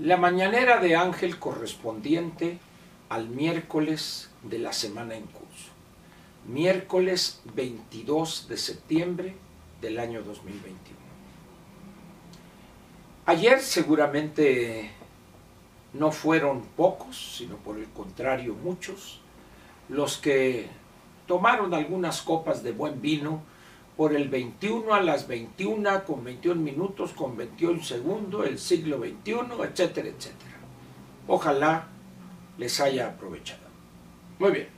La mañanera de Ángel correspondiente al miércoles de la semana en curso. Miércoles 22 de septiembre del año 2021. Ayer seguramente no fueron pocos, sino por el contrario muchos, los que tomaron algunas copas de buen vino por el 21 a las 21 con 21 minutos, con 21 segundos, el siglo 21, etcétera, etcétera. Ojalá les haya aprovechado. Muy bien.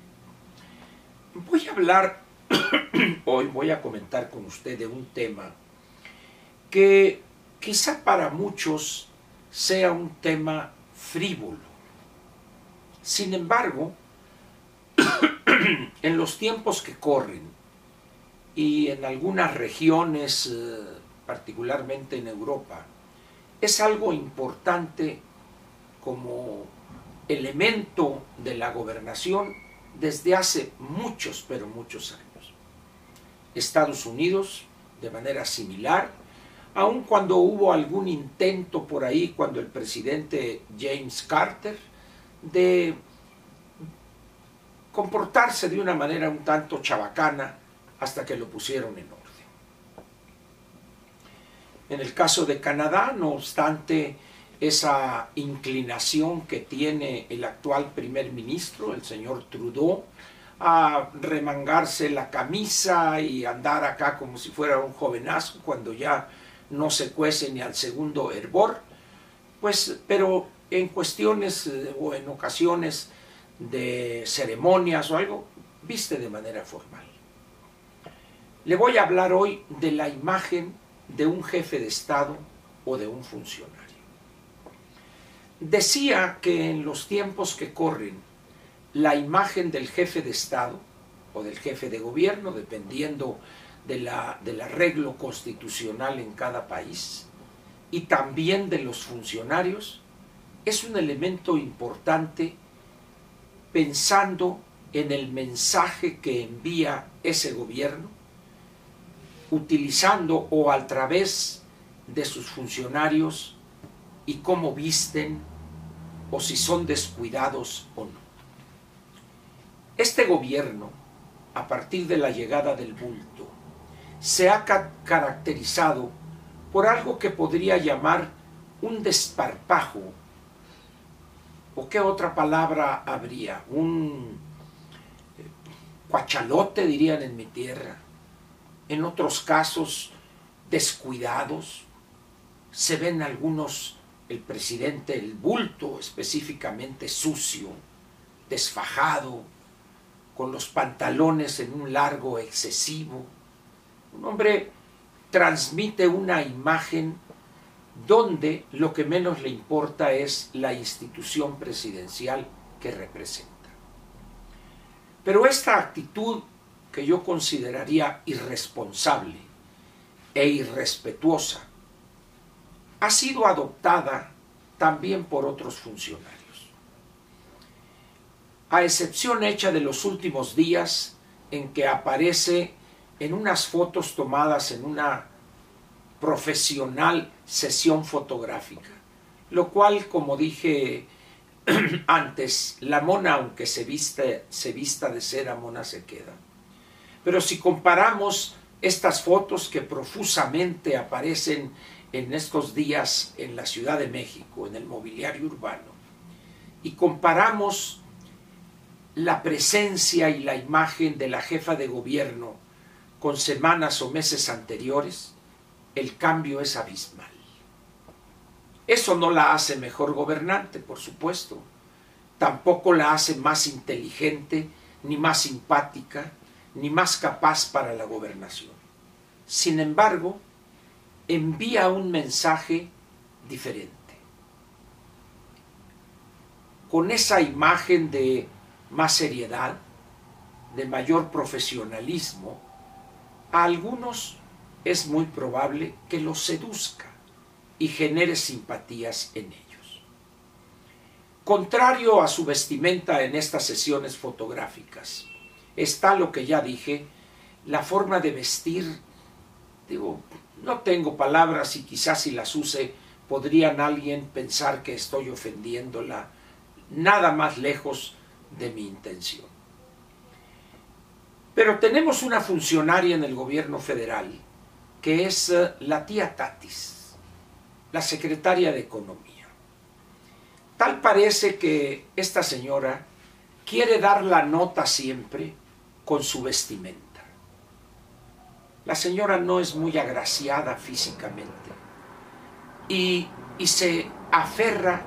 Voy a hablar, hoy voy a comentar con usted de un tema que quizá para muchos sea un tema frívolo. Sin embargo, en los tiempos que corren, y en algunas regiones, eh, particularmente en Europa, es algo importante como elemento de la gobernación desde hace muchos, pero muchos años. Estados Unidos, de manera similar, aun cuando hubo algún intento por ahí, cuando el presidente James Carter, de comportarse de una manera un tanto chabacana hasta que lo pusieron en orden. En el caso de Canadá, no obstante esa inclinación que tiene el actual primer ministro, el señor Trudeau, a remangarse la camisa y andar acá como si fuera un jovenazo cuando ya no se cuece ni al segundo hervor, pues, pero en cuestiones eh, o en ocasiones de ceremonias o algo, viste de manera formal. Le voy a hablar hoy de la imagen de un jefe de Estado o de un funcionario. Decía que en los tiempos que corren, la imagen del jefe de Estado o del jefe de gobierno, dependiendo de la, del arreglo constitucional en cada país, y también de los funcionarios, es un elemento importante pensando en el mensaje que envía ese gobierno utilizando o a través de sus funcionarios y cómo visten o si son descuidados o no. Este gobierno, a partir de la llegada del bulto, se ha caracterizado por algo que podría llamar un desparpajo, o qué otra palabra habría, un eh, cuachalote dirían en mi tierra, en otros casos descuidados. Se ven algunos, el presidente, el bulto específicamente sucio, desfajado, con los pantalones en un largo excesivo. Un hombre transmite una imagen donde lo que menos le importa es la institución presidencial que representa. Pero esta actitud que yo consideraría irresponsable e irrespetuosa, ha sido adoptada también por otros funcionarios. A excepción hecha de los últimos días en que aparece en unas fotos tomadas en una profesional sesión fotográfica, lo cual, como dije antes, la mona, aunque se, se vista de cera, mona se queda. Pero si comparamos estas fotos que profusamente aparecen en estos días en la Ciudad de México, en el mobiliario urbano, y comparamos la presencia y la imagen de la jefa de gobierno con semanas o meses anteriores, el cambio es abismal. Eso no la hace mejor gobernante, por supuesto. Tampoco la hace más inteligente, ni más simpática, ni más capaz para la gobernación. Sin embargo, envía un mensaje diferente. Con esa imagen de más seriedad, de mayor profesionalismo, a algunos es muy probable que los seduzca y genere simpatías en ellos. Contrario a su vestimenta en estas sesiones fotográficas, está lo que ya dije, la forma de vestir, digo, no tengo palabras y quizás si las use podrían alguien pensar que estoy ofendiéndola, nada más lejos de mi intención. Pero tenemos una funcionaria en el gobierno federal que es eh, la tía Tatis, la secretaria de Economía. Tal parece que esta señora quiere dar la nota siempre con su vestimenta. La señora no es muy agraciada físicamente y, y se aferra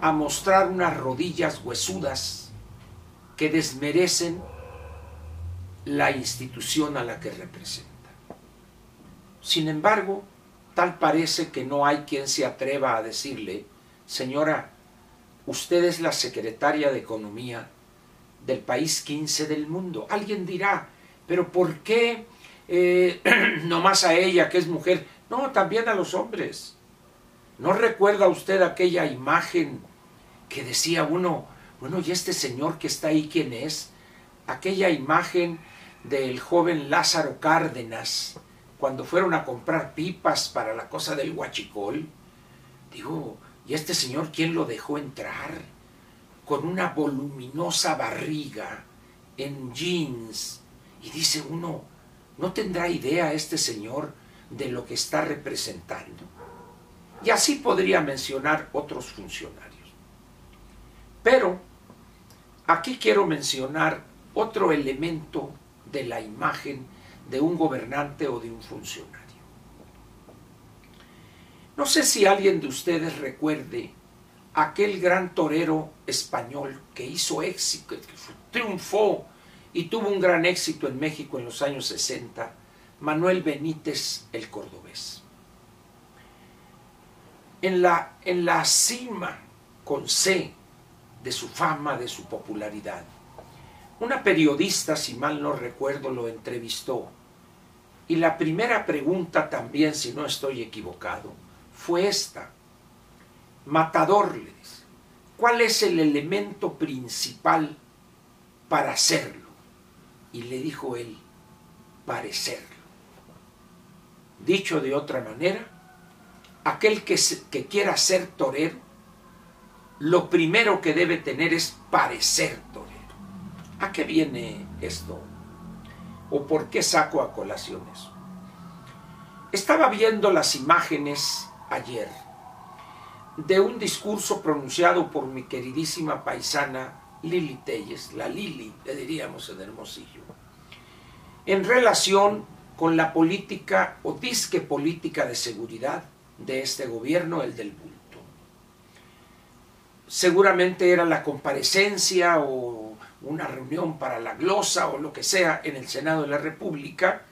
a mostrar unas rodillas huesudas que desmerecen la institución a la que representa. Sin embargo, tal parece que no hay quien se atreva a decirle, señora, usted es la secretaria de Economía del país 15 del mundo. Alguien dirá, pero ¿por qué eh, no más a ella que es mujer? No, también a los hombres. ¿No recuerda usted aquella imagen que decía uno, bueno, ¿y este señor que está ahí quién es? Aquella imagen del joven Lázaro Cárdenas, cuando fueron a comprar pipas para la cosa del huachicol. Digo, ¿y este señor quién lo dejó entrar? Con una voluminosa barriga, en jeans. Y dice uno, ¿no tendrá idea este señor de lo que está representando? Y así podría mencionar otros funcionarios. Pero aquí quiero mencionar otro elemento de la imagen de un gobernante o de un funcionario. No sé si alguien de ustedes recuerde aquel gran torero español que hizo éxito, que triunfó y tuvo un gran éxito en México en los años 60, Manuel Benítez el Cordobés en la, en la cima con C de su fama, de su popularidad. Una periodista, si mal no recuerdo, lo entrevistó. Y la primera pregunta también, si no estoy equivocado, fue esta. Matador, le dice, ¿cuál es el elemento principal para hacerlo? Y le dijo él, parecerlo. Dicho de otra manera, aquel que, que quiera ser torero, lo primero que debe tener es parecer torero. ¿A qué viene esto? ¿O por qué saco a colación eso? Estaba viendo las imágenes ayer de un discurso pronunciado por mi queridísima paisana Lili Telles, la Lili, le diríamos en Hermosillo, en relación con la política o disque política de seguridad de este gobierno, el del bulto. Seguramente era la comparecencia o una reunión para la glosa o lo que sea en el Senado de la República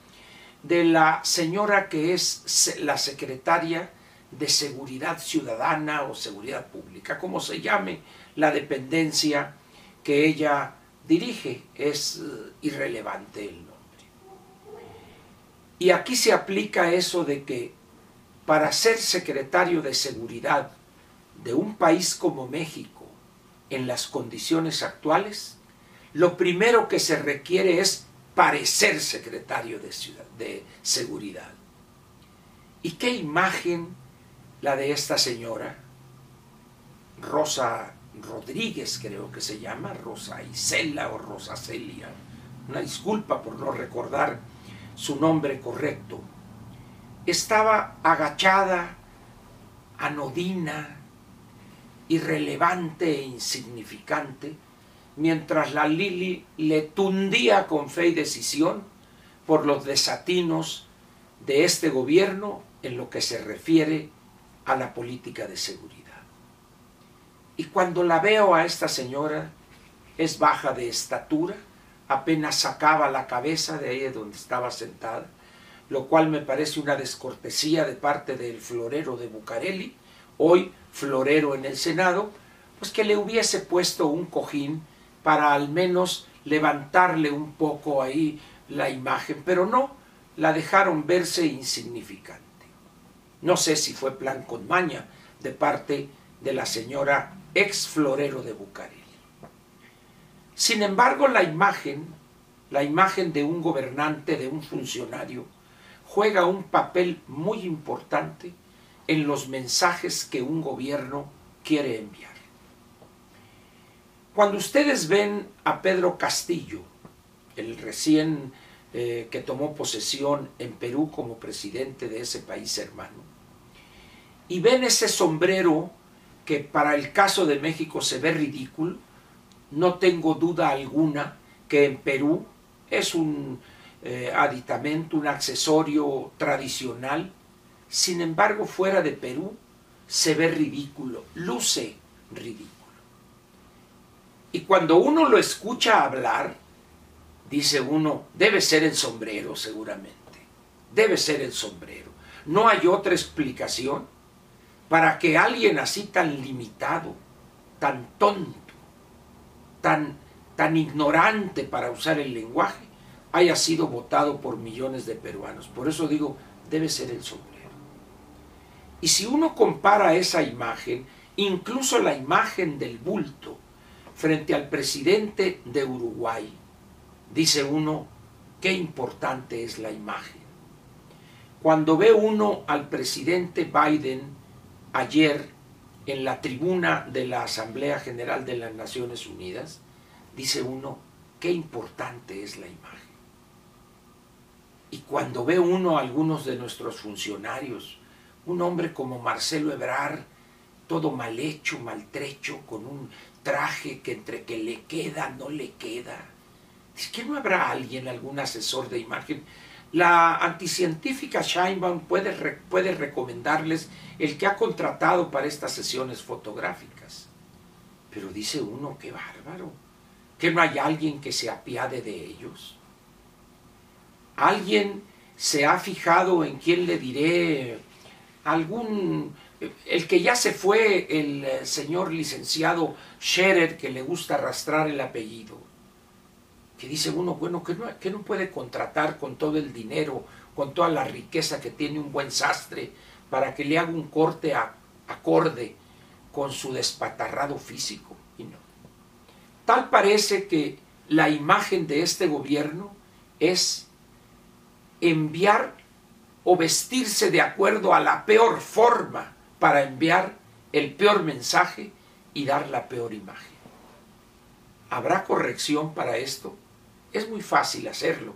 de la señora que es la secretaria de Seguridad Ciudadana o Seguridad Pública, como se llame la dependencia que ella dirige, es eh, irrelevante el nombre. Y aquí se aplica eso de que para ser secretario de seguridad de un país como México en las condiciones actuales, lo primero que se requiere es parecer secretario de, de seguridad. ¿Y qué imagen la de esta señora? Rosa Rodríguez creo que se llama, Rosa Isela o Rosa Celia. Una disculpa por no recordar su nombre correcto estaba agachada, anodina, irrelevante e insignificante, mientras la Lili le tundía con fe y decisión por los desatinos de este gobierno en lo que se refiere a la política de seguridad. Y cuando la veo a esta señora, es baja de estatura, apenas sacaba la cabeza de ahí donde estaba sentada, lo cual me parece una descortesía de parte del florero de Bucareli, hoy florero en el Senado, pues que le hubiese puesto un cojín para al menos levantarle un poco ahí la imagen, pero no, la dejaron verse insignificante. No sé si fue plan con maña de parte de la señora ex florero de Bucareli. Sin embargo, la imagen, la imagen de un gobernante, de un funcionario, juega un papel muy importante en los mensajes que un gobierno quiere enviar. Cuando ustedes ven a Pedro Castillo, el recién eh, que tomó posesión en Perú como presidente de ese país hermano, y ven ese sombrero que para el caso de México se ve ridículo, no tengo duda alguna que en Perú es un eh, aditamento, un accesorio tradicional, sin embargo fuera de Perú se ve ridículo, luce ridículo. Y cuando uno lo escucha hablar, dice uno, debe ser el sombrero seguramente, debe ser el sombrero. No hay otra explicación para que alguien así tan limitado, tan tonto, tan, tan ignorante para usar el lenguaje, haya sido votado por millones de peruanos. Por eso digo, debe ser el sombrero. Y si uno compara esa imagen, incluso la imagen del bulto, frente al presidente de Uruguay, dice uno, qué importante es la imagen. Cuando ve uno al presidente Biden ayer en la tribuna de la Asamblea General de las Naciones Unidas, dice uno, qué importante es la imagen. Y cuando ve uno a algunos de nuestros funcionarios, un hombre como Marcelo Ebrard, todo mal hecho, maltrecho, con un traje que entre que le queda, no le queda. ¿Es que no habrá alguien, algún asesor de imagen? La anticientífica Scheinbaum puede, puede recomendarles el que ha contratado para estas sesiones fotográficas. Pero dice uno, qué bárbaro, que no hay alguien que se apiade de ellos. Alguien se ha fijado en quién le diré algún el que ya se fue el eh, señor licenciado Scherer que le gusta arrastrar el apellido que dice uno, bueno, que no, que no puede contratar con todo el dinero, con toda la riqueza que tiene un buen sastre, para que le haga un corte acorde con su despatarrado físico. Y no. Tal parece que la imagen de este gobierno es enviar o vestirse de acuerdo a la peor forma para enviar el peor mensaje y dar la peor imagen. ¿Habrá corrección para esto? Es muy fácil hacerlo.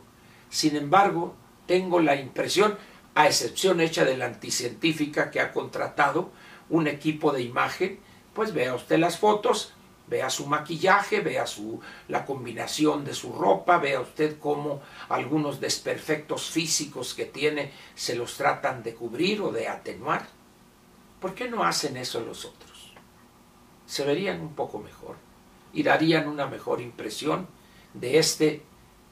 Sin embargo, tengo la impresión, a excepción hecha de la anticientífica que ha contratado un equipo de imagen, pues vea usted las fotos, vea su maquillaje, vea su, la combinación de su ropa, vea usted cómo algunos desperfectos físicos que tiene se los tratan de cubrir o de atenuar. ¿Por qué no hacen eso los otros? Se verían un poco mejor y darían una mejor impresión de este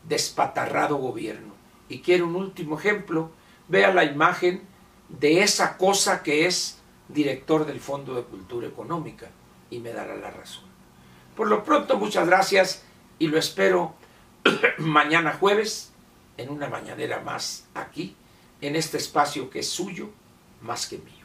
despatarrado gobierno. Y quiero un último ejemplo, vea la imagen de esa cosa que es director del Fondo de Cultura Económica y me dará la razón. Por lo pronto, muchas gracias y lo espero mañana jueves en una mañanera más aquí, en este espacio que es suyo más que mío.